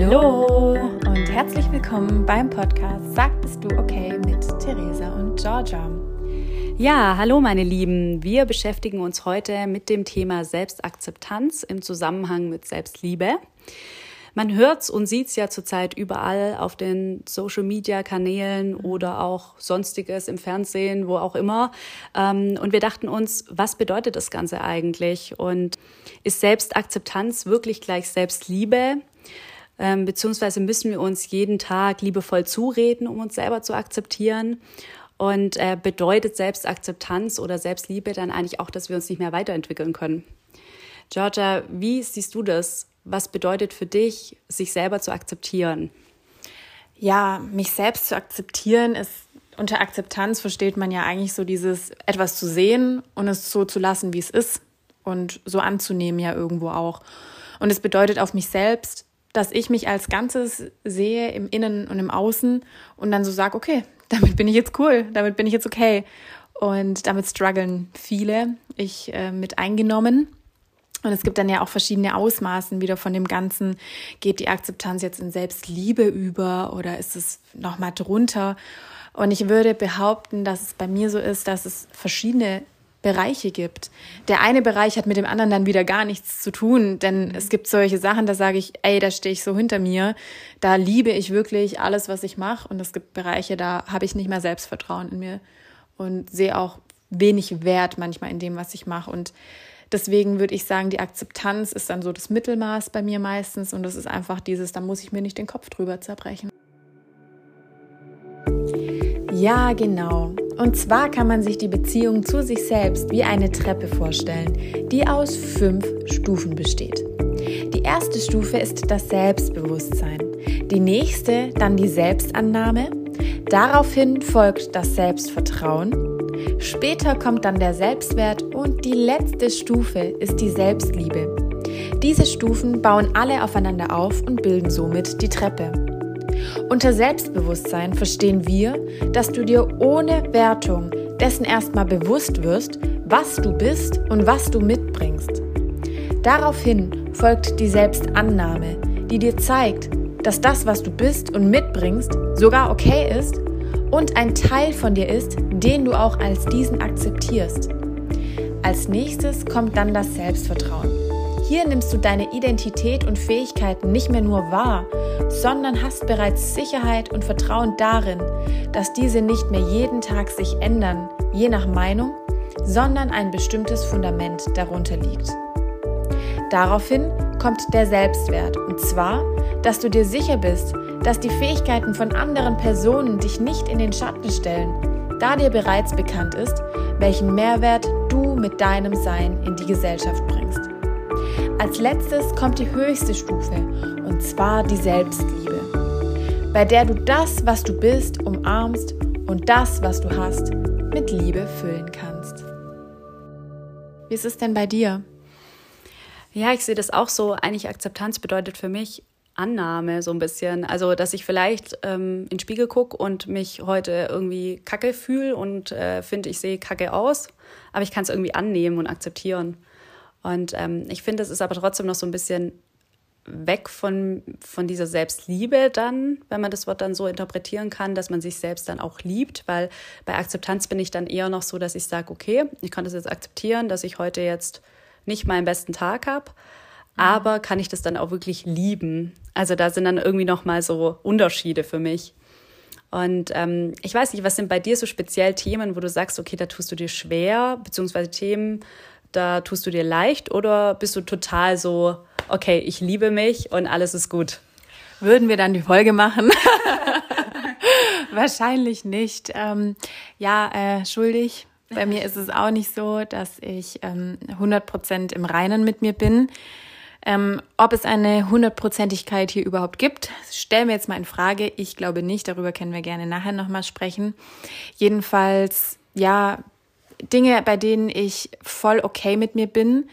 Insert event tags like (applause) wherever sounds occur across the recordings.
Hallo und herzlich willkommen beim Podcast Sag bist du okay mit Theresa und Georgia. Ja, hallo meine Lieben. Wir beschäftigen uns heute mit dem Thema Selbstakzeptanz im Zusammenhang mit Selbstliebe. Man hört's und sieht's ja zurzeit überall auf den Social Media Kanälen oder auch sonstiges im Fernsehen, wo auch immer. Ähm, und wir dachten uns, was bedeutet das Ganze eigentlich? Und ist Selbstakzeptanz wirklich gleich Selbstliebe? Ähm, beziehungsweise müssen wir uns jeden Tag liebevoll zureden, um uns selber zu akzeptieren? Und äh, bedeutet Selbstakzeptanz oder Selbstliebe dann eigentlich auch, dass wir uns nicht mehr weiterentwickeln können? Georgia, wie siehst du das? Was bedeutet für dich, sich selber zu akzeptieren? Ja, mich selbst zu akzeptieren ist, unter Akzeptanz versteht man ja eigentlich so dieses etwas zu sehen und es so zu lassen, wie es ist und so anzunehmen ja irgendwo auch. Und es bedeutet auf mich selbst, dass ich mich als Ganzes sehe im Innen und im Außen und dann so sage, okay, (laughs) damit bin ich jetzt cool, damit bin ich jetzt okay. Und damit strugglen viele, ich äh, mit eingenommen. Und es gibt dann ja auch verschiedene Ausmaßen wieder von dem Ganzen. Geht die Akzeptanz jetzt in Selbstliebe über oder ist es nochmal drunter? Und ich würde behaupten, dass es bei mir so ist, dass es verschiedene Bereiche gibt. Der eine Bereich hat mit dem anderen dann wieder gar nichts zu tun, denn es gibt solche Sachen, da sage ich, ey, da stehe ich so hinter mir, da liebe ich wirklich alles, was ich mache und es gibt Bereiche, da habe ich nicht mehr Selbstvertrauen in mir und sehe auch wenig Wert manchmal in dem, was ich mache und Deswegen würde ich sagen, die Akzeptanz ist dann so das Mittelmaß bei mir meistens und das ist einfach dieses, da muss ich mir nicht den Kopf drüber zerbrechen. Ja, genau. Und zwar kann man sich die Beziehung zu sich selbst wie eine Treppe vorstellen, die aus fünf Stufen besteht. Die erste Stufe ist das Selbstbewusstsein, die nächste dann die Selbstannahme, daraufhin folgt das Selbstvertrauen, später kommt dann der Selbstwert und die letzte Stufe ist die Selbstliebe. Diese Stufen bauen alle aufeinander auf und bilden somit die Treppe. Unter Selbstbewusstsein verstehen wir, dass du dir ohne Wertung dessen erstmal bewusst wirst, was du bist und was du mitbringst. Daraufhin folgt die Selbstannahme, die dir zeigt, dass das, was du bist und mitbringst, sogar okay ist und ein Teil von dir ist, den du auch als diesen akzeptierst. Als nächstes kommt dann das Selbstvertrauen. Hier nimmst du deine Identität und Fähigkeiten nicht mehr nur wahr, sondern hast bereits Sicherheit und Vertrauen darin, dass diese nicht mehr jeden Tag sich ändern, je nach Meinung, sondern ein bestimmtes Fundament darunter liegt. Daraufhin kommt der Selbstwert, und zwar, dass du dir sicher bist, dass die Fähigkeiten von anderen Personen dich nicht in den Schatten stellen, da dir bereits bekannt ist, welchen Mehrwert du mit deinem Sein in die Gesellschaft bringst. Als letztes kommt die höchste Stufe, und zwar die Selbstliebe, bei der du das, was du bist, umarmst und das, was du hast, mit Liebe füllen kannst. Wie ist es denn bei dir? Ja, ich sehe das auch so. Eigentlich Akzeptanz bedeutet für mich Annahme so ein bisschen. Also, dass ich vielleicht ähm, in den Spiegel gucke und mich heute irgendwie kacke fühle und äh, finde, ich sehe kacke aus, aber ich kann es irgendwie annehmen und akzeptieren. Und ähm, ich finde, es ist aber trotzdem noch so ein bisschen weg von, von dieser Selbstliebe dann, wenn man das Wort dann so interpretieren kann, dass man sich selbst dann auch liebt, weil bei Akzeptanz bin ich dann eher noch so, dass ich sage, okay, ich kann das jetzt akzeptieren, dass ich heute jetzt nicht meinen besten Tag habe, mhm. aber kann ich das dann auch wirklich lieben? Also da sind dann irgendwie noch mal so Unterschiede für mich. Und ähm, ich weiß nicht, was sind bei dir so speziell Themen, wo du sagst, okay, da tust du dir schwer, beziehungsweise Themen, da tust du dir leicht oder bist du total so, okay, ich liebe mich und alles ist gut? Würden wir dann die Folge machen? (laughs) Wahrscheinlich nicht. Ähm, ja, äh, schuldig. Bei mir ist es auch nicht so, dass ich ähm, 100% im Reinen mit mir bin. Ähm, ob es eine Hundertprozentigkeit hier überhaupt gibt, stellen wir jetzt mal in Frage. Ich glaube nicht, darüber können wir gerne nachher nochmal sprechen. Jedenfalls, ja, Dinge, bei denen ich voll okay mit mir bin,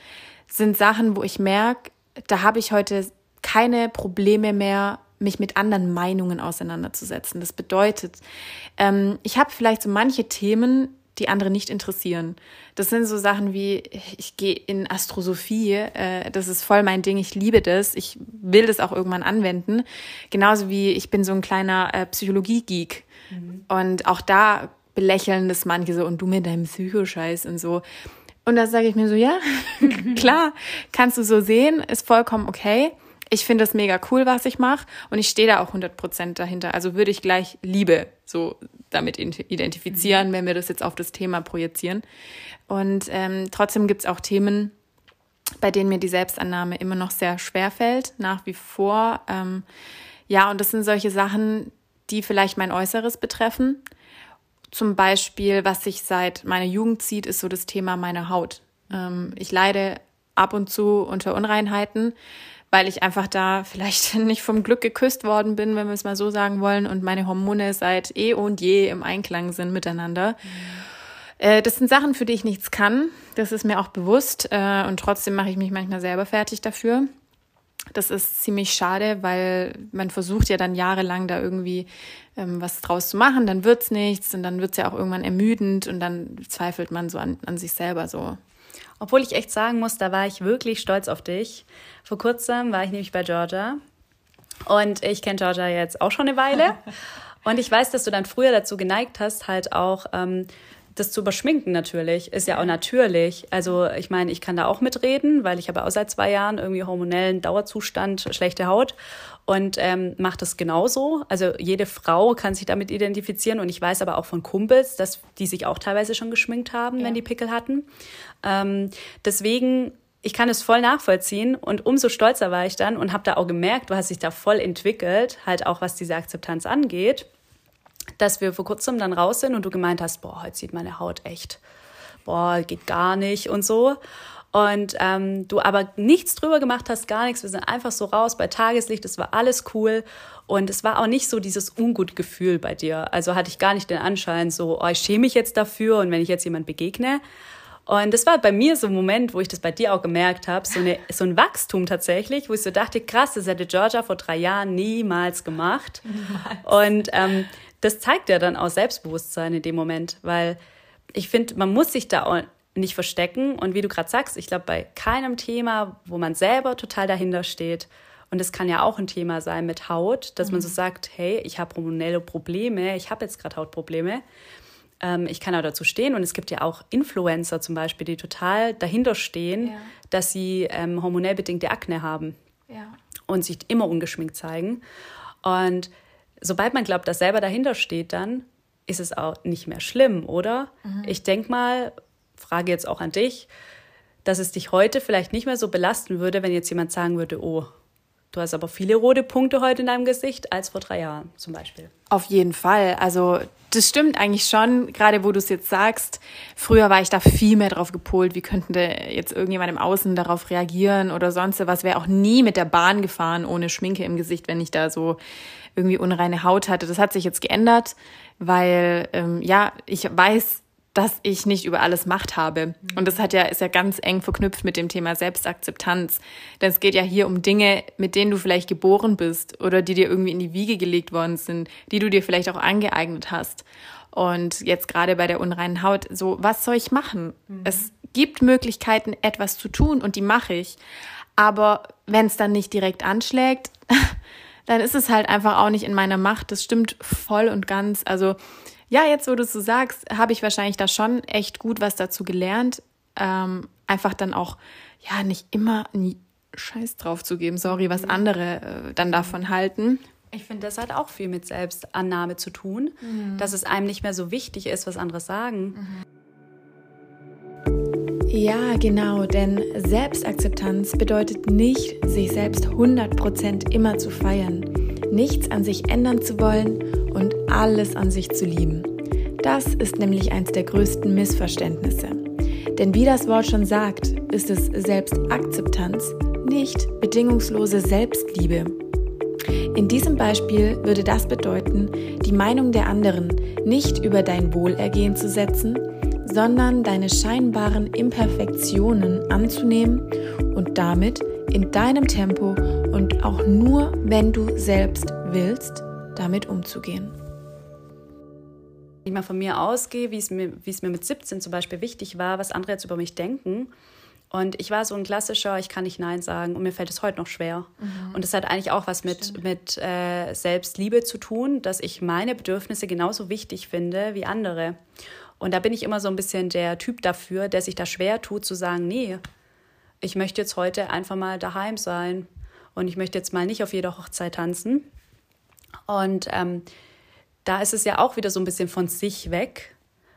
sind Sachen, wo ich merke, da habe ich heute keine Probleme mehr, mich mit anderen Meinungen auseinanderzusetzen. Das bedeutet, ähm, ich habe vielleicht so manche Themen, die andere nicht interessieren. Das sind so Sachen wie, ich gehe in Astrosophie, äh, das ist voll mein Ding, ich liebe das, ich will das auch irgendwann anwenden. Genauso wie ich bin so ein kleiner äh, Psychologie-Geek. Mhm. Und auch da belächeln das manche so, und du mit deinem Psychoscheiß und so. Und da sage ich mir so, ja, (laughs) klar, kannst du so sehen, ist vollkommen okay. Ich finde das mega cool, was ich mache und ich stehe da auch 100% dahinter. Also würde ich gleich Liebe so damit identifizieren, wenn wir das jetzt auf das Thema projizieren. Und ähm, trotzdem gibt es auch Themen, bei denen mir die Selbstannahme immer noch sehr schwer fällt, nach wie vor. Ähm, ja, und das sind solche Sachen, die vielleicht mein Äußeres betreffen. Zum Beispiel, was sich seit meiner Jugend zieht, ist so das Thema meiner Haut. Ähm, ich leide ab und zu unter Unreinheiten, weil ich einfach da (laughs) vielleicht nicht vom Glück geküsst worden bin, wenn wir es mal so sagen wollen, und meine Hormone seit eh und je im Einklang sind miteinander. Mhm. Äh, das sind Sachen, für die ich nichts kann. Das ist mir auch bewusst. Äh, und trotzdem mache ich mich manchmal selber fertig dafür. Das ist ziemlich schade, weil man versucht ja dann jahrelang da irgendwie ähm, was draus zu machen, dann wird's nichts und dann wird's ja auch irgendwann ermüdend und dann zweifelt man so an, an sich selber so. Obwohl ich echt sagen muss, da war ich wirklich stolz auf dich. Vor kurzem war ich nämlich bei Georgia und ich kenne Georgia jetzt auch schon eine Weile. (laughs) Und ich weiß, dass du dann früher dazu geneigt hast, halt auch ähm, das zu überschminken natürlich, ist ja auch natürlich. Also ich meine, ich kann da auch mitreden, weil ich habe auch seit zwei Jahren irgendwie hormonellen Dauerzustand, schlechte Haut und ähm, mache das genauso. Also jede Frau kann sich damit identifizieren und ich weiß aber auch von Kumpels, dass die sich auch teilweise schon geschminkt haben, ja. wenn die Pickel hatten. Ähm, deswegen ich kann es voll nachvollziehen und umso stolzer war ich dann und habe da auch gemerkt, du hast dich da voll entwickelt, halt auch was diese Akzeptanz angeht dass wir vor kurzem dann raus sind und du gemeint hast, boah, heute sieht meine Haut echt, boah, geht gar nicht und so. Und ähm, du aber nichts drüber gemacht hast, gar nichts. Wir sind einfach so raus bei Tageslicht, es war alles cool. Und es war auch nicht so dieses Ungutgefühl bei dir. Also hatte ich gar nicht den Anschein, so, oh, ich schäme mich jetzt dafür und wenn ich jetzt jemand begegne. Und das war bei mir so ein Moment, wo ich das bei dir auch gemerkt habe, so, eine, so ein Wachstum tatsächlich, wo ich so dachte, krass, das hätte Georgia vor drei Jahren niemals gemacht. Niemals. Und ähm, das zeigt ja dann auch Selbstbewusstsein in dem Moment, weil ich finde, man muss sich da auch nicht verstecken. Und wie du gerade sagst, ich glaube, bei keinem Thema, wo man selber total dahinter steht, und das kann ja auch ein Thema sein mit Haut, dass mhm. man so mhm. sagt, hey, ich habe hormonelle Probleme, ich habe jetzt gerade Hautprobleme. Ähm, ich kann auch dazu stehen. Und es gibt ja auch Influencer zum Beispiel, die total dahinter stehen, ja. dass sie ähm, hormonell bedingte Akne haben ja. und sich immer ungeschminkt zeigen. Und sobald man glaubt, dass selber dahinter steht, dann ist es auch nicht mehr schlimm, oder? Mhm. Ich denke mal, frage jetzt auch an dich, dass es dich heute vielleicht nicht mehr so belasten würde, wenn jetzt jemand sagen würde, oh, du hast aber viele rote Punkte heute in deinem Gesicht als vor drei Jahren zum Beispiel. Auf jeden Fall. Also das stimmt eigentlich schon, gerade wo du es jetzt sagst. Früher war ich da viel mehr drauf gepolt, wie könnte jetzt irgendjemand im Außen darauf reagieren oder sonst was. Wäre auch nie mit der Bahn gefahren ohne Schminke im Gesicht, wenn ich da so irgendwie unreine Haut hatte. Das hat sich jetzt geändert, weil ähm, ja, ich weiß, dass ich nicht über alles Macht habe. Und das hat ja, ist ja ganz eng verknüpft mit dem Thema Selbstakzeptanz. Denn es geht ja hier um Dinge, mit denen du vielleicht geboren bist oder die dir irgendwie in die Wiege gelegt worden sind, die du dir vielleicht auch angeeignet hast. Und jetzt gerade bei der unreinen Haut, so, was soll ich machen? Mhm. Es gibt Möglichkeiten, etwas zu tun und die mache ich. Aber wenn es dann nicht direkt anschlägt, (laughs) dann ist es halt einfach auch nicht in meiner Macht. Das stimmt voll und ganz. Also ja, jetzt wo du es so sagst, habe ich wahrscheinlich da schon echt gut was dazu gelernt. Ähm, einfach dann auch, ja, nicht immer nie Scheiß drauf zu geben, sorry, was mhm. andere äh, dann davon halten. Ich finde, das hat auch viel mit Selbstannahme zu tun, mhm. dass es einem nicht mehr so wichtig ist, was andere sagen. Mhm. Ja, genau, denn Selbstakzeptanz bedeutet nicht, sich selbst 100% immer zu feiern, nichts an sich ändern zu wollen und alles an sich zu lieben. Das ist nämlich eins der größten Missverständnisse. Denn wie das Wort schon sagt, ist es Selbstakzeptanz, nicht bedingungslose Selbstliebe. In diesem Beispiel würde das bedeuten, die Meinung der anderen nicht über dein Wohlergehen zu setzen, sondern deine scheinbaren Imperfektionen anzunehmen und damit in deinem Tempo und auch nur, wenn du selbst willst, damit umzugehen. ich mal von mir ausgehe, wie es mir, wie es mir mit 17 zum Beispiel wichtig war, was andere jetzt über mich denken. Und ich war so ein klassischer, ich kann nicht Nein sagen und mir fällt es heute noch schwer. Mhm. Und das hat eigentlich auch was mit, mit äh, Selbstliebe zu tun, dass ich meine Bedürfnisse genauso wichtig finde wie andere. Und da bin ich immer so ein bisschen der Typ dafür, der sich da schwer tut zu sagen, nee, ich möchte jetzt heute einfach mal daheim sein und ich möchte jetzt mal nicht auf jeder Hochzeit tanzen. Und ähm, da ist es ja auch wieder so ein bisschen von sich weg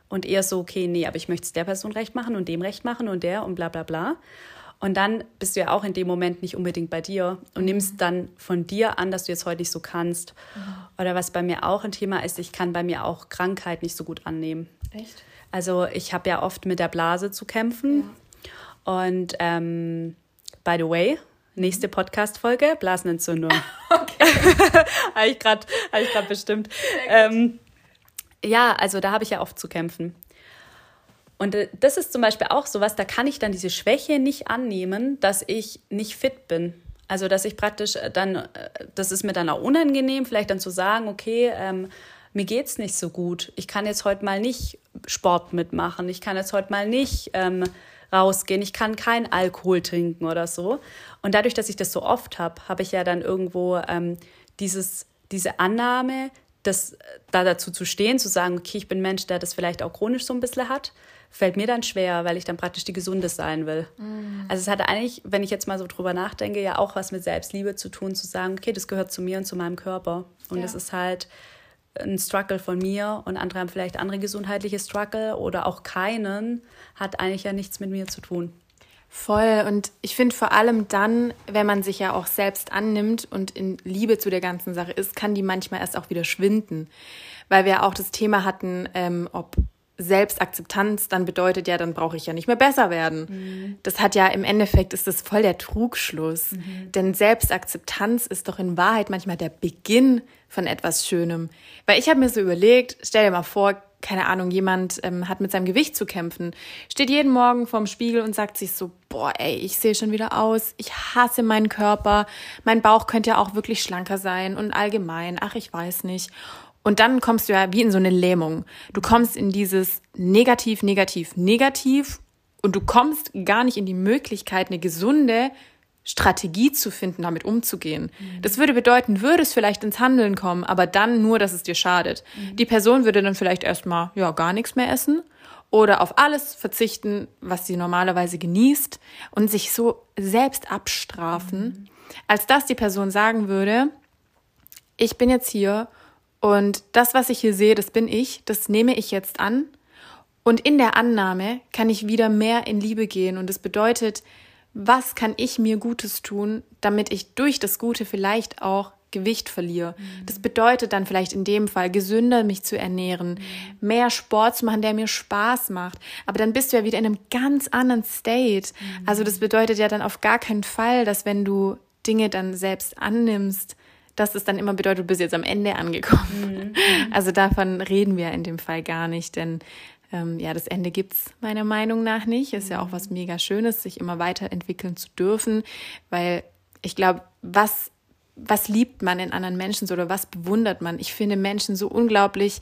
und eher so, okay, nee, aber ich möchte es der Person recht machen und dem recht machen und der und bla bla bla. Und dann bist du ja auch in dem Moment nicht unbedingt bei dir und mhm. nimmst dann von dir an, dass du jetzt heute nicht so kannst. Mhm. Oder was bei mir auch ein Thema ist, ich kann bei mir auch Krankheit nicht so gut annehmen. Echt? Also ich habe ja oft mit der Blase zu kämpfen. Ja. Und ähm, by the way, nächste Podcast-Folge, Blasenentzündung. (laughs) Okay. (laughs) habe ich gerade hab bestimmt. Ähm, ja, also da habe ich ja oft zu kämpfen. Und äh, das ist zum Beispiel auch sowas, da kann ich dann diese Schwäche nicht annehmen, dass ich nicht fit bin. Also, dass ich praktisch äh, dann, äh, das ist mir dann auch unangenehm, vielleicht dann zu sagen, okay, ähm, mir geht's nicht so gut. Ich kann jetzt heute mal nicht Sport mitmachen. Ich kann jetzt heute mal nicht ähm, rausgehen. Ich kann keinen Alkohol trinken oder so. Und dadurch, dass ich das so oft habe, habe ich ja dann irgendwo ähm, dieses, diese Annahme, das, da dazu zu stehen, zu sagen, okay, ich bin Mensch, der das vielleicht auch chronisch so ein bisschen hat, fällt mir dann schwer, weil ich dann praktisch die Gesunde sein will. Mhm. Also es hat eigentlich, wenn ich jetzt mal so drüber nachdenke, ja auch was mit Selbstliebe zu tun, zu sagen, okay, das gehört zu mir und zu meinem Körper. Und es ja. ist halt ein Struggle von mir und andere haben vielleicht andere gesundheitliche Struggle oder auch keinen, hat eigentlich ja nichts mit mir zu tun. Voll. Und ich finde vor allem dann, wenn man sich ja auch selbst annimmt und in Liebe zu der ganzen Sache ist, kann die manchmal erst auch wieder schwinden. Weil wir auch das Thema hatten, ähm, ob Selbstakzeptanz dann bedeutet ja, dann brauche ich ja nicht mehr besser werden. Mhm. Das hat ja im Endeffekt ist das voll der Trugschluss. Mhm. Denn Selbstakzeptanz ist doch in Wahrheit manchmal der Beginn von etwas Schönem. Weil ich habe mir so überlegt, stell dir mal vor, keine Ahnung, jemand ähm, hat mit seinem Gewicht zu kämpfen, steht jeden Morgen vorm Spiegel und sagt sich so, boah, ey, ich sehe schon wieder aus, ich hasse meinen Körper, mein Bauch könnte ja auch wirklich schlanker sein und allgemein, ach, ich weiß nicht. Und dann kommst du ja wie in so eine Lähmung. Du kommst in dieses negativ, negativ, negativ und du kommst gar nicht in die Möglichkeit, eine gesunde Strategie zu finden, damit umzugehen. Mhm. Das würde bedeuten, würde es vielleicht ins Handeln kommen, aber dann nur, dass es dir schadet. Mhm. Die Person würde dann vielleicht erstmal ja gar nichts mehr essen oder auf alles verzichten, was sie normalerweise genießt und sich so selbst abstrafen, mhm. als dass die Person sagen würde, ich bin jetzt hier und das, was ich hier sehe, das bin ich, das nehme ich jetzt an. Und in der Annahme kann ich wieder mehr in Liebe gehen. Und das bedeutet, was kann ich mir Gutes tun, damit ich durch das Gute vielleicht auch Gewicht verliere. Mhm. Das bedeutet dann vielleicht in dem Fall gesünder mich zu ernähren, mhm. mehr Sport zu machen, der mir Spaß macht. Aber dann bist du ja wieder in einem ganz anderen State. Mhm. Also das bedeutet ja dann auf gar keinen Fall, dass wenn du Dinge dann selbst annimmst, dass es dann immer bedeutet, du bist jetzt am Ende angekommen. Mhm. (laughs) Also davon reden wir in dem Fall gar nicht, denn ähm, ja, das Ende gibt's meiner Meinung nach nicht. Ist ja auch was mega Schönes, sich immer weiterentwickeln zu dürfen, weil ich glaube, was was liebt man in anderen Menschen so oder was bewundert man? Ich finde Menschen so unglaublich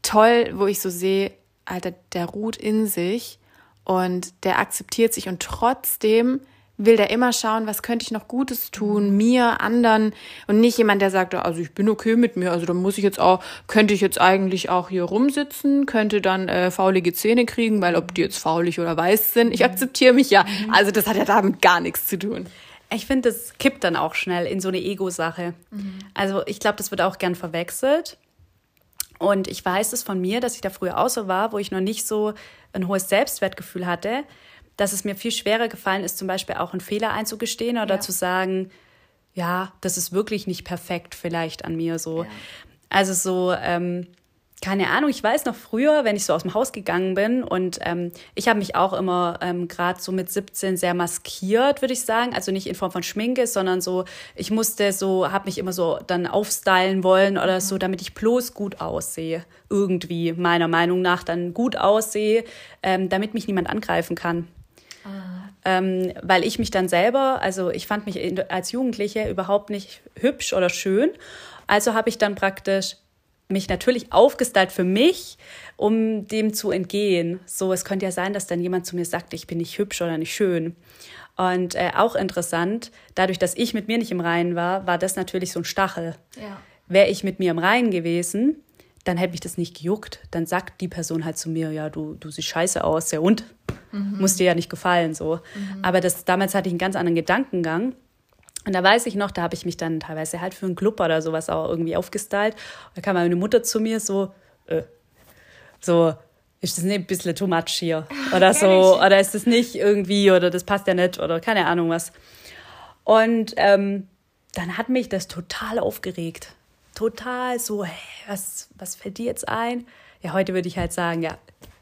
toll, wo ich so sehe, Alter, der ruht in sich und der akzeptiert sich und trotzdem will der immer schauen, was könnte ich noch Gutes tun, mir, anderen und nicht jemand, der sagt, also ich bin okay mit mir, also da muss ich jetzt auch, könnte ich jetzt eigentlich auch hier rumsitzen, könnte dann äh, faulige Zähne kriegen, weil ob die jetzt faulig oder weiß sind, ich mhm. akzeptiere mich ja. Mhm. Also das hat ja damit gar nichts zu tun. Ich finde, das kippt dann auch schnell in so eine Ego-Sache. Mhm. Also ich glaube, das wird auch gern verwechselt. Und ich weiß es von mir, dass ich da früher auch so war, wo ich noch nicht so ein hohes Selbstwertgefühl hatte, dass es mir viel schwerer gefallen ist, zum Beispiel auch einen Fehler einzugestehen oder ja. zu sagen, ja, das ist wirklich nicht perfekt vielleicht an mir so. Ja. Also so, ähm, keine Ahnung, ich weiß noch früher, wenn ich so aus dem Haus gegangen bin und ähm, ich habe mich auch immer ähm, gerade so mit 17 sehr maskiert, würde ich sagen. Also nicht in Form von Schminke, sondern so, ich musste so, habe mich immer so dann aufstylen wollen oder mhm. so, damit ich bloß gut aussehe. Irgendwie, meiner Meinung nach, dann gut aussehe, ähm, damit mich niemand angreifen kann. Ah. Ähm, weil ich mich dann selber, also ich fand mich als Jugendliche überhaupt nicht hübsch oder schön. Also habe ich dann praktisch mich natürlich aufgestylt für mich, um dem zu entgehen. So, es könnte ja sein, dass dann jemand zu mir sagt, ich bin nicht hübsch oder nicht schön. Und äh, auch interessant, dadurch, dass ich mit mir nicht im Reinen war, war das natürlich so ein Stachel. Ja. Wäre ich mit mir im Reinen gewesen, dann hätte mich das nicht gejuckt. Dann sagt die Person halt zu mir, ja, du, du siehst scheiße aus, ja und? Mhm. Muss dir ja nicht gefallen, so. Mhm. Aber das, damals hatte ich einen ganz anderen Gedankengang. Und da weiß ich noch, da habe ich mich dann teilweise halt für einen Club oder sowas auch irgendwie aufgestylt. Da kam meine Mutter zu mir so, äh, so, ist das nicht ein bisschen too much hier? (laughs) Oder so, oder ist das nicht irgendwie, oder das passt ja nicht, oder keine Ahnung was. Und ähm, dann hat mich das total aufgeregt. Total so, hey, was, was fällt dir jetzt ein? Ja, heute würde ich halt sagen, ja,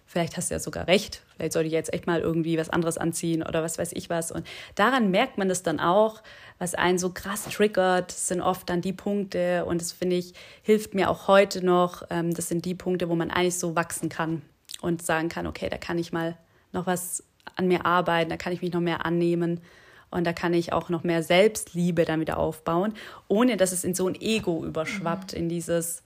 vielleicht hast du ja sogar recht. Vielleicht sollte ich jetzt echt mal irgendwie was anderes anziehen oder was weiß ich was. Und daran merkt man das dann auch, was einen so krass triggert, sind oft dann die Punkte. Und das finde ich, hilft mir auch heute noch. Ähm, das sind die Punkte, wo man eigentlich so wachsen kann und sagen kann, okay, da kann ich mal noch was an mir arbeiten, da kann ich mich noch mehr annehmen und da kann ich auch noch mehr Selbstliebe dann wieder aufbauen, ohne dass es in so ein Ego überschwappt, mhm. in dieses,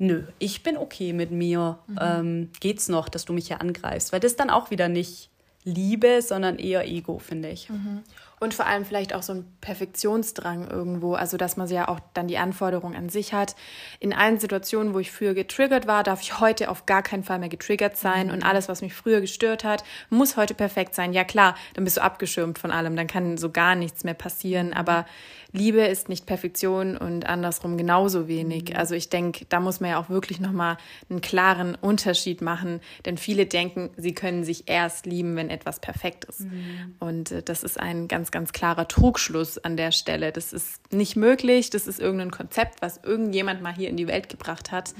nö, ich bin okay mit mir, mhm. ähm, geht's noch, dass du mich hier angreifst, weil das dann auch wieder nicht Liebe, sondern eher Ego, finde ich. Mhm. Und vor allem vielleicht auch so ein Perfektionsdrang irgendwo, also dass man ja auch dann die Anforderung an sich hat. In allen Situationen, wo ich früher getriggert war, darf ich heute auf gar keinen Fall mehr getriggert sein mhm. und alles, was mich früher gestört hat, muss heute perfekt sein. Ja klar, dann bist du abgeschirmt von allem, dann kann so gar nichts mehr passieren, mhm. aber Liebe ist nicht Perfektion und andersrum genauso wenig. Mhm. Also ich denke, da muss man ja auch wirklich nochmal einen klaren Unterschied machen, denn viele denken, sie können sich erst lieben, wenn etwas perfekt ist. Mhm. Und äh, das ist ein ganz, ganz klarer Trugschluss an der Stelle. Das ist nicht möglich, das ist irgendein Konzept, was irgendjemand mal hier in die Welt gebracht hat.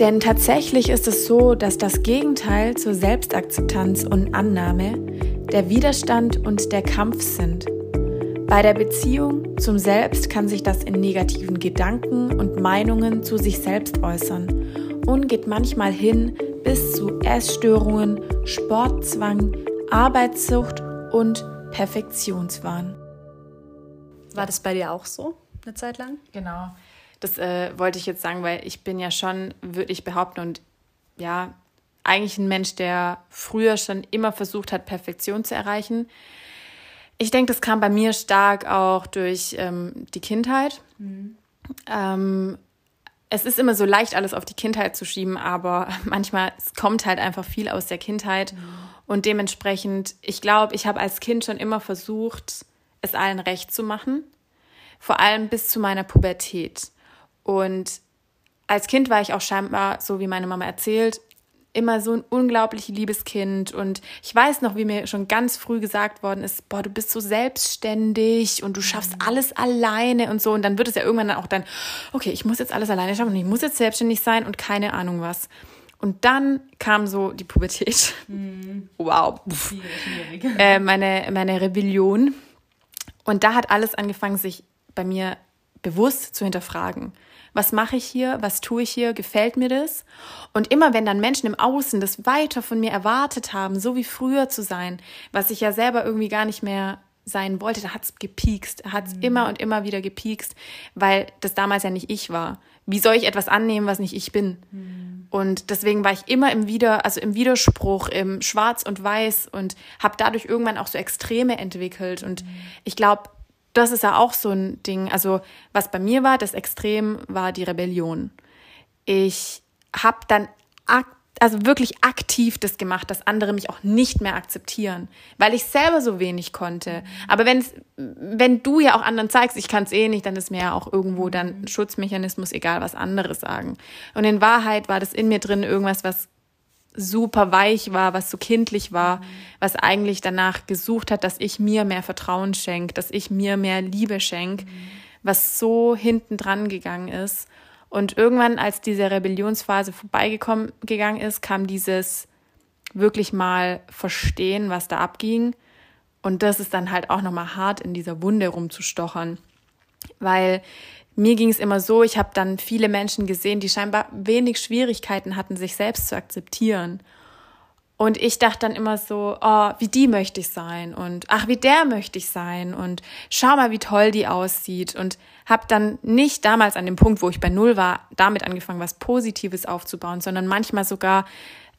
Denn tatsächlich ist es so, dass das Gegenteil zur Selbstakzeptanz und Annahme der Widerstand und der Kampf sind. Bei der Beziehung zum Selbst kann sich das in negativen Gedanken und Meinungen zu sich selbst äußern und geht manchmal hin bis zu Essstörungen, Sportzwang, Arbeitssucht und Perfektionswahn. War das bei dir auch so eine Zeit lang? Genau. Das äh, wollte ich jetzt sagen, weil ich bin ja schon, würde ich behaupten, und ja, eigentlich ein Mensch, der früher schon immer versucht hat, Perfektion zu erreichen. Ich denke, das kam bei mir stark auch durch ähm, die Kindheit. Mhm. Ähm, es ist immer so leicht, alles auf die Kindheit zu schieben, aber (laughs) manchmal kommt halt einfach viel aus der Kindheit. Und dementsprechend, ich glaube, ich habe als Kind schon immer versucht, es allen recht zu machen. Vor allem bis zu meiner Pubertät. Und als Kind war ich auch scheinbar, so wie meine Mama erzählt, immer so ein unglaublich liebes Kind und ich weiß noch, wie mir schon ganz früh gesagt worden ist, boah, du bist so selbstständig und du schaffst mhm. alles alleine und so und dann wird es ja irgendwann dann auch dann, okay, ich muss jetzt alles alleine schaffen und ich muss jetzt selbstständig sein und keine Ahnung was. Und dann kam so die Pubertät. Mhm. Wow. Äh, meine, meine Rebellion. Und da hat alles angefangen, sich bei mir bewusst zu hinterfragen was mache ich hier, was tue ich hier, gefällt mir das? Und immer wenn dann Menschen im Außen das weiter von mir erwartet haben, so wie früher zu sein, was ich ja selber irgendwie gar nicht mehr sein wollte, da hat es gepiekst, hat es mhm. immer und immer wieder gepiekst, weil das damals ja nicht ich war. Wie soll ich etwas annehmen, was nicht ich bin? Mhm. Und deswegen war ich immer im Wider, also im Widerspruch, im Schwarz und Weiß und habe dadurch irgendwann auch so Extreme entwickelt. Und mhm. ich glaube, das ist ja auch so ein Ding. Also, was bei mir war, das Extrem war die Rebellion. Ich habe dann also wirklich aktiv das gemacht, dass andere mich auch nicht mehr akzeptieren, weil ich selber so wenig konnte. Aber wenn's, wenn du ja auch anderen zeigst, ich kann es eh nicht, dann ist mir ja auch irgendwo dann ein Schutzmechanismus, egal was andere sagen. Und in Wahrheit war das in mir drin irgendwas, was super weich war, was so kindlich war, was eigentlich danach gesucht hat, dass ich mir mehr Vertrauen schenke, dass ich mir mehr Liebe schenke, was so hinten dran gegangen ist. Und irgendwann, als diese Rebellionsphase vorbeigekommen gegangen ist, kam dieses wirklich mal verstehen, was da abging. Und das ist dann halt auch nochmal hart in dieser Wunde rumzustochern. Weil mir ging es immer so, ich habe dann viele Menschen gesehen, die scheinbar wenig Schwierigkeiten hatten, sich selbst zu akzeptieren. Und ich dachte dann immer so, oh, wie die möchte ich sein und ach, wie der möchte ich sein und schau mal, wie toll die aussieht und habe dann nicht damals an dem Punkt, wo ich bei Null war, damit angefangen, was Positives aufzubauen, sondern manchmal sogar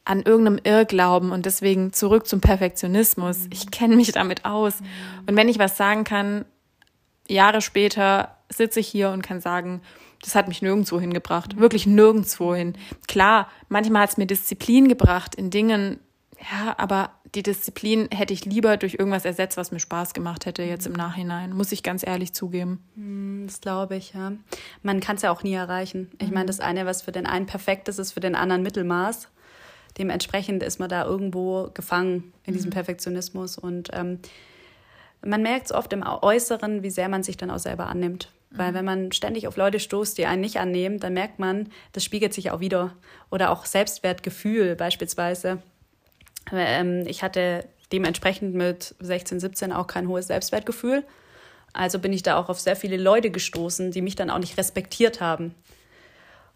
an irgendeinem Irrglauben und deswegen zurück zum Perfektionismus. Mhm. Ich kenne mich damit aus. Mhm. Und wenn ich was sagen kann, Jahre später sitze ich hier und kann sagen, das hat mich nirgendwo hingebracht, wirklich nirgendwo hin. Klar, manchmal hat es mir Disziplin gebracht in Dingen, ja, aber die Disziplin hätte ich lieber durch irgendwas ersetzt, was mir Spaß gemacht hätte jetzt im Nachhinein, muss ich ganz ehrlich zugeben. Hm, das glaube ich, ja. Man kann es ja auch nie erreichen. Ich meine, das eine, was für den einen perfekt ist, ist für den anderen Mittelmaß. Dementsprechend ist man da irgendwo gefangen in diesem mhm. Perfektionismus und ähm, man merkt es oft im Äußeren, wie sehr man sich dann auch selber annimmt. Weil mhm. wenn man ständig auf Leute stoßt, die einen nicht annehmen, dann merkt man, das spiegelt sich auch wieder. Oder auch Selbstwertgefühl beispielsweise. Ähm, ich hatte dementsprechend mit 16, 17 auch kein hohes Selbstwertgefühl. Also bin ich da auch auf sehr viele Leute gestoßen, die mich dann auch nicht respektiert haben.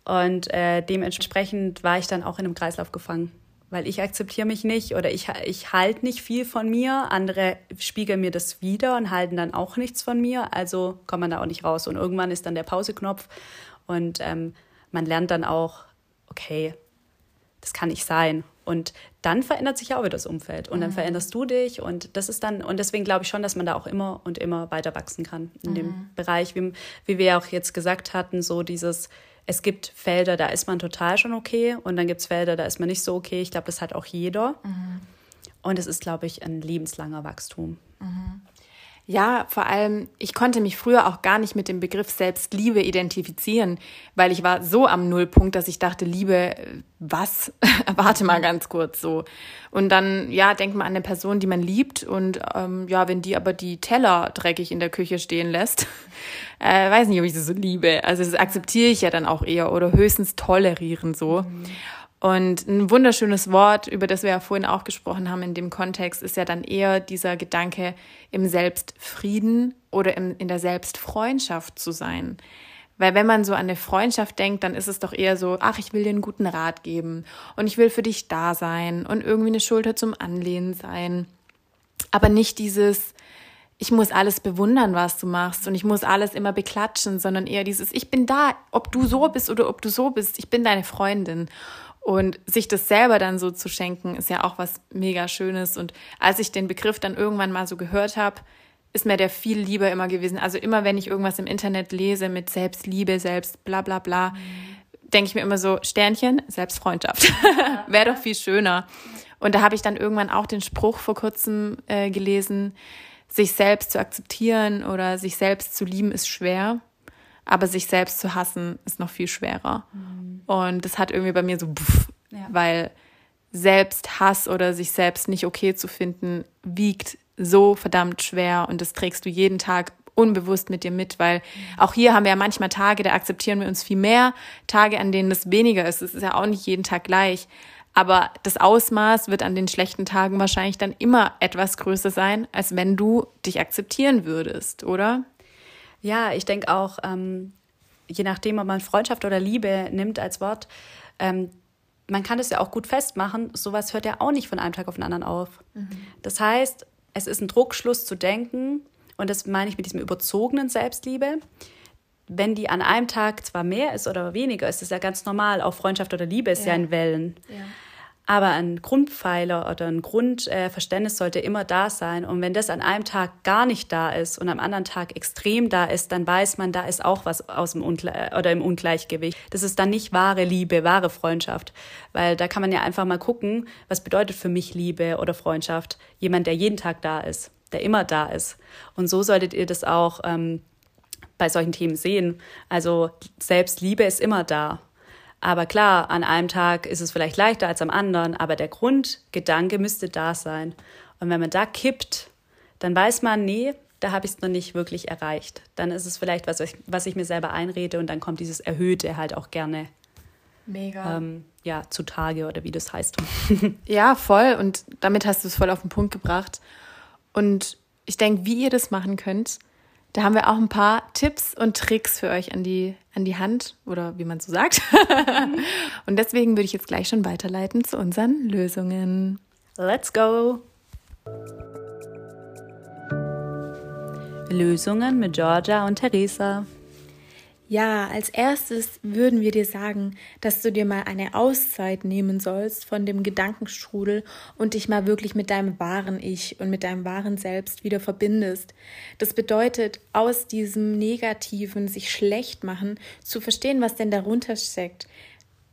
Und äh, dementsprechend war ich dann auch in einem Kreislauf gefangen. Weil ich akzeptiere mich nicht oder ich, ich halte nicht viel von mir. Andere spiegeln mir das wieder und halten dann auch nichts von mir. Also kommt man da auch nicht raus. Und irgendwann ist dann der Pauseknopf und ähm, man lernt dann auch, okay, das kann nicht sein. Und dann verändert sich auch wieder das Umfeld und dann mhm. veränderst du dich und das ist dann, und deswegen glaube ich schon, dass man da auch immer und immer weiter wachsen kann in mhm. dem Bereich, wie, wie wir auch jetzt gesagt hatten, so dieses, es gibt Felder, da ist man total schon okay und dann gibt es Felder, da ist man nicht so okay. Ich glaube, das hat auch jeder. Mhm. Und es ist, glaube ich, ein lebenslanger Wachstum. Mhm. Ja, vor allem, ich konnte mich früher auch gar nicht mit dem Begriff Selbstliebe identifizieren, weil ich war so am Nullpunkt, dass ich dachte, Liebe, was? (laughs) Warte mal ganz kurz so. Und dann, ja, denkt man an eine Person, die man liebt und ähm, ja, wenn die aber die Teller dreckig in der Küche stehen lässt, (laughs) äh, weiß nicht, ob ich das so liebe. Also das akzeptiere ich ja dann auch eher oder höchstens tolerieren so. Mhm. Und ein wunderschönes Wort, über das wir ja vorhin auch gesprochen haben in dem Kontext, ist ja dann eher dieser Gedanke, im Selbstfrieden oder im, in der Selbstfreundschaft zu sein. Weil wenn man so an eine Freundschaft denkt, dann ist es doch eher so, ach, ich will dir einen guten Rat geben und ich will für dich da sein und irgendwie eine Schulter zum Anlehnen sein. Aber nicht dieses, ich muss alles bewundern, was du machst und ich muss alles immer beklatschen, sondern eher dieses, ich bin da, ob du so bist oder ob du so bist, ich bin deine Freundin. Und sich das selber dann so zu schenken, ist ja auch was mega Schönes. Und als ich den Begriff dann irgendwann mal so gehört habe, ist mir der viel lieber immer gewesen. Also immer, wenn ich irgendwas im Internet lese mit Selbstliebe, Selbst bla bla bla, mhm. denke ich mir immer so, Sternchen, Selbstfreundschaft. (laughs) Ja. Wäre doch viel schöner. Und da habe ich dann irgendwann auch den Spruch vor kurzem äh, gelesen, sich selbst zu akzeptieren oder sich selbst zu lieben ist schwer. Aber sich selbst zu hassen ist noch viel schwerer. Mhm. Und das hat irgendwie bei mir so, pff, ja. weil Selbsthass oder sich selbst nicht okay zu finden, wiegt so verdammt schwer und das trägst du jeden Tag unbewusst mit dir mit, weil auch hier haben wir ja manchmal Tage, da akzeptieren wir uns viel mehr, Tage, an denen das weniger ist. Es ist ja auch nicht jeden Tag gleich. Aber das Ausmaß wird an den schlechten Tagen wahrscheinlich dann immer etwas größer sein, als wenn du dich akzeptieren würdest, oder? Ja, ich denke auch, ähm, je nachdem, ob man Freundschaft oder Liebe nimmt als Wort, ähm, man kann das ja auch gut festmachen, sowas hört ja auch nicht von einem Tag auf den anderen auf. Mhm. Das heißt, es ist ein Druckschluss zu denken, und das meine ich mit diesem überzogenen Selbstliebe. Wenn die an einem Tag zwar mehr ist oder weniger, ist das ja ganz normal. Auch Freundschaft oder Liebe ist ja, ja in Wellen. Ja. Aber ein Grundpfeiler oder ein Grundverständnis sollte immer da sein. Und wenn das an einem Tag gar nicht da ist und am anderen Tag extrem da ist, dann weiß man, da ist auch was aus dem Ungle oder im Ungleichgewicht. Das ist dann nicht wahre Liebe, wahre Freundschaft. Weil da kann man ja einfach mal gucken, was bedeutet für mich Liebe oder Freundschaft? Jemand, der jeden Tag da ist, der immer da ist. Und so solltet ihr das auch ähm, bei solchen Themen sehen. Also Selbstliebe ist immer da. Aber klar, an einem Tag ist es vielleicht leichter als am anderen, aber der Grundgedanke müsste da sein. Und wenn man da kippt, dann weiß man, nee, da habe ich es noch nicht wirklich erreicht. Dann ist es vielleicht was, was ich mir selber einrede und dann kommt dieses Erhöhte halt auch gerne. Mega. Ähm, ja, zutage oder wie das heißt. (laughs) ja, voll. Und damit hast du es voll auf den Punkt gebracht. Und ich denke, wie ihr das machen könnt, da haben wir auch ein paar Tipps und Tricks für euch an die, an die Hand oder wie man so sagt. (laughs) und deswegen würde ich jetzt gleich schon weiterleiten zu unseren Lösungen. Let's go! Lösungen mit Georgia und Theresa. Ja, als erstes würden wir dir sagen, dass du dir mal eine Auszeit nehmen sollst von dem Gedankenstrudel und dich mal wirklich mit deinem wahren Ich und mit deinem wahren Selbst wieder verbindest. Das bedeutet, aus diesem negativen, sich schlecht machen, zu verstehen, was denn darunter steckt.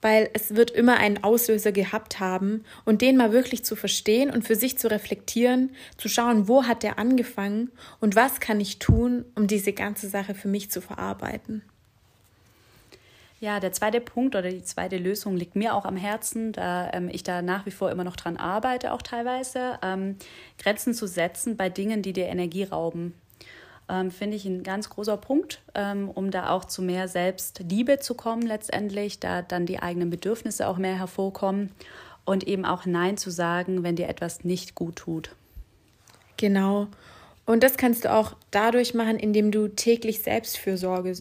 Weil es wird immer einen Auslöser gehabt haben und den mal wirklich zu verstehen und für sich zu reflektieren, zu schauen, wo hat der angefangen und was kann ich tun, um diese ganze Sache für mich zu verarbeiten. Ja, der zweite Punkt oder die zweite Lösung liegt mir auch am Herzen, da ähm, ich da nach wie vor immer noch dran arbeite, auch teilweise, ähm, Grenzen zu setzen bei Dingen, die dir Energie rauben. Ähm, Finde ich ein ganz großer Punkt, ähm, um da auch zu mehr Selbstliebe zu kommen letztendlich, da dann die eigenen Bedürfnisse auch mehr hervorkommen und eben auch Nein zu sagen, wenn dir etwas nicht gut tut. Genau. Und das kannst du auch dadurch machen, indem du täglich Selbstfürsorge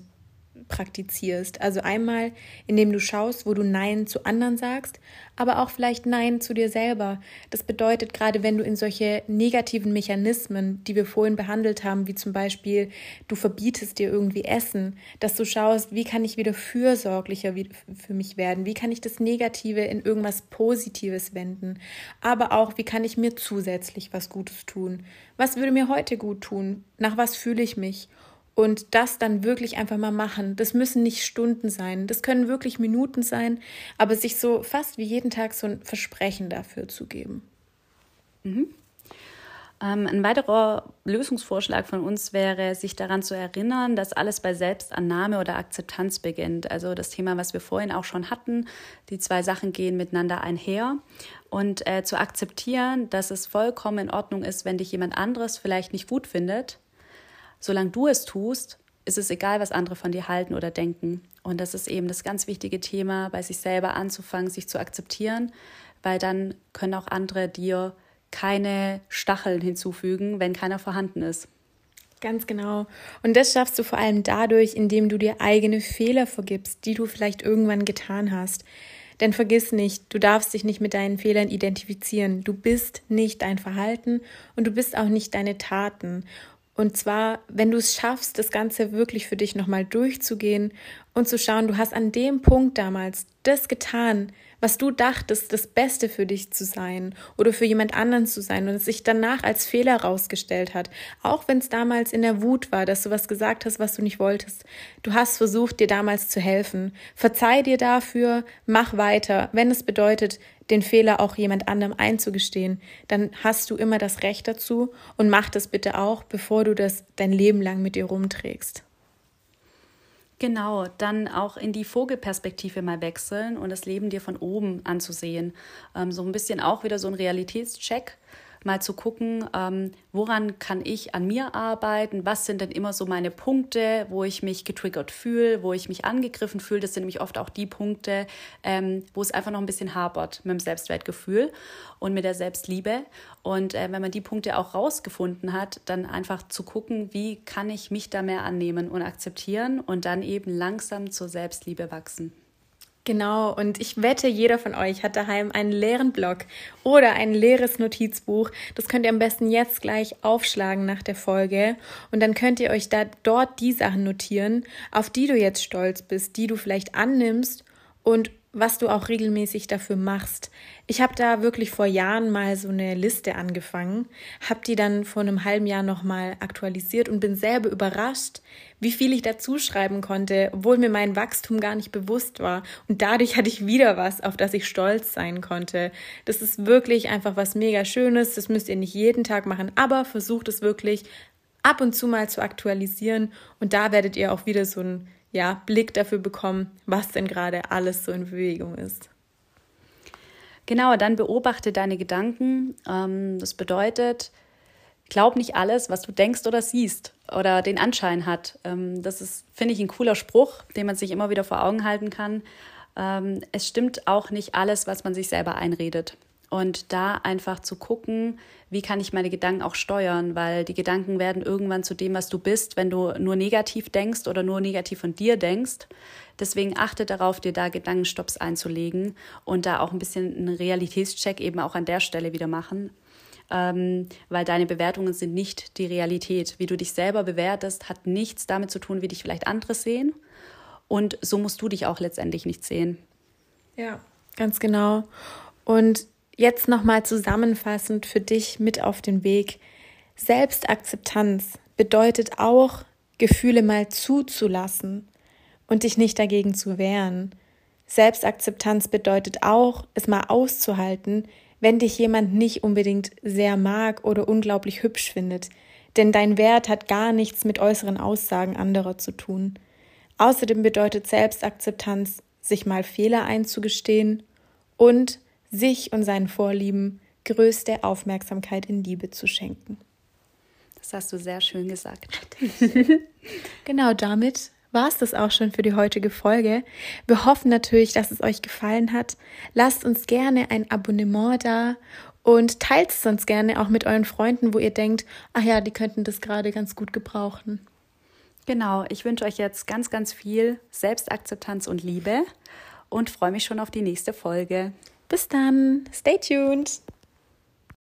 praktizierst. Also einmal, indem du schaust, wo du Nein zu anderen sagst, aber auch vielleicht Nein zu dir selber. Das bedeutet, gerade wenn du in solche negativen Mechanismen, die wir vorhin behandelt haben, wie zum Beispiel, du verbietest dir irgendwie Essen, dass du schaust, wie kann ich wieder fürsorglicher für mich werden, wie kann ich das Negative in irgendwas Positives wenden, aber auch, wie kann ich mir zusätzlich was Gutes tun. Was würde mir heute gut tun? Nach was fühle ich mich? Und das dann wirklich einfach mal machen. Das müssen nicht Stunden sein, das können wirklich Minuten sein, aber sich so fast wie jeden Tag so ein Versprechen dafür zu geben. Mhm. Ähm, ein weiterer Lösungsvorschlag von uns wäre, sich daran zu erinnern, dass alles bei Selbstannahme oder Akzeptanz beginnt. Also das Thema, was wir vorhin auch schon hatten, die zwei Sachen gehen miteinander einher. Und äh, zu akzeptieren, dass es vollkommen in Ordnung ist, wenn dich jemand anderes vielleicht nicht gut findet solange du es tust, ist es egal, was andere von dir halten oder denken. Und das ist eben das ganz wichtige Thema, bei sich selber anzufangen, sich zu akzeptieren, weil dann können auch andere dir keine Stacheln hinzufügen, wenn keiner vorhanden ist. Ganz genau. Und das schaffst du vor allem dadurch, indem du dir eigene Fehler vergibst, die du vielleicht irgendwann getan hast. Denn vergiss nicht, du darfst dich nicht mit deinen Fehlern identifizieren. Du bist nicht dein Verhalten und du bist auch nicht deine Taten. Und zwar, wenn du es schaffst, das Ganze wirklich für dich nochmal durchzugehen und zu schauen, du hast an dem Punkt damals das getan, was du dachtest, das Beste für dich zu sein oder für jemand anderen zu sein und es sich danach als Fehler rausgestellt hat. Auch wenn es damals in der Wut war, dass du was gesagt hast, was du nicht wolltest. Du hast versucht, dir damals zu helfen. Verzeih dir dafür, mach weiter. Wenn es bedeutet, den Fehler auch jemand anderem einzugestehen, dann hast du immer das Recht dazu und mach das bitte auch, bevor du das dein Leben lang mit dir rumträgst. Genau, dann auch in die Vogelperspektive mal wechseln und das Leben dir von oben anzusehen. Ähm, so ein bisschen auch wieder so ein Realitätscheck mal zu gucken, ähm, woran kann ich an mir arbeiten, was sind denn immer so meine Punkte, wo ich mich getriggert fühle, wo ich mich angegriffen fühle. Das sind nämlich oft auch die Punkte, ähm, wo es einfach noch ein bisschen hapert mit dem Selbstwertgefühl und mit der Selbstliebe. Und äh, wenn man die Punkte auch rausgefunden hat, dann einfach zu gucken, wie kann ich mich da mehr annehmen und akzeptieren und dann eben langsam zur Selbstliebe wachsen. Genau, und ich wette, jeder von euch hat daheim einen leeren Block oder ein leeres Notizbuch. Das könnt ihr am besten jetzt gleich aufschlagen nach der Folge. Und dann könnt ihr euch da dort die Sachen notieren, auf die du jetzt stolz bist, die du vielleicht annimmst und was du auch regelmäßig dafür machst. Ich habe da wirklich vor Jahren mal so eine Liste angefangen, habe die dann vor einem halben Jahr nochmal aktualisiert und bin selber überrascht, wie viel ich dazu schreiben konnte, obwohl mir mein Wachstum gar nicht bewusst war. Und dadurch hatte ich wieder was, auf das ich stolz sein konnte. Das ist wirklich einfach was mega Schönes. Das müsst ihr nicht jeden Tag machen, aber versucht es wirklich ab und zu mal zu aktualisieren. Und da werdet ihr auch wieder so ein ja, Blick dafür bekommen, was denn gerade alles so in Bewegung ist. Genau, dann beobachte deine Gedanken. Ähm, das bedeutet, glaub nicht alles, was du denkst oder siehst oder den Anschein hat. Ähm, das ist, finde ich, ein cooler Spruch, den man sich immer wieder vor Augen halten kann. Ähm, es stimmt auch nicht alles, was man sich selber einredet. Und da einfach zu gucken, wie kann ich meine Gedanken auch steuern, weil die Gedanken werden irgendwann zu dem, was du bist, wenn du nur negativ denkst oder nur negativ von dir denkst. Deswegen achte darauf, dir da Gedankenstopps einzulegen und da auch ein bisschen einen Realitätscheck eben auch an der Stelle wieder machen. Ähm, weil deine Bewertungen sind nicht die Realität. Wie du dich selber bewertest, hat nichts damit zu tun, wie dich vielleicht andere sehen. Und so musst du dich auch letztendlich nicht sehen. Ja, ganz genau. Und jetzt nochmal zusammenfassend für dich mit auf den Weg. Selbstakzeptanz bedeutet auch, Gefühle mal zuzulassen und dich nicht dagegen zu wehren. Selbstakzeptanz bedeutet auch, es mal auszuhalten, wenn dich jemand nicht unbedingt sehr mag oder unglaublich hübsch findet. Denn dein Wert hat gar nichts mit äußeren Aussagen anderer zu tun. Außerdem bedeutet Selbstakzeptanz, sich mal Fehler einzugestehen und sich und seinen Vorlieben größte Aufmerksamkeit in Liebe zu schenken. Das hast du sehr schön gesagt. (laughs) genau damit war es das auch schon für die heutige Folge. Wir hoffen natürlich, dass es euch gefallen hat. Lasst uns gerne ein Abonnement da und teilt es sonst gerne auch mit euren Freunden, wo ihr denkt, ach ja, die könnten das gerade ganz gut gebrauchen. Genau, ich wünsche euch jetzt ganz, ganz viel Selbstakzeptanz und Liebe und freue mich schon auf die nächste Folge. Bis dann. Stay tuned.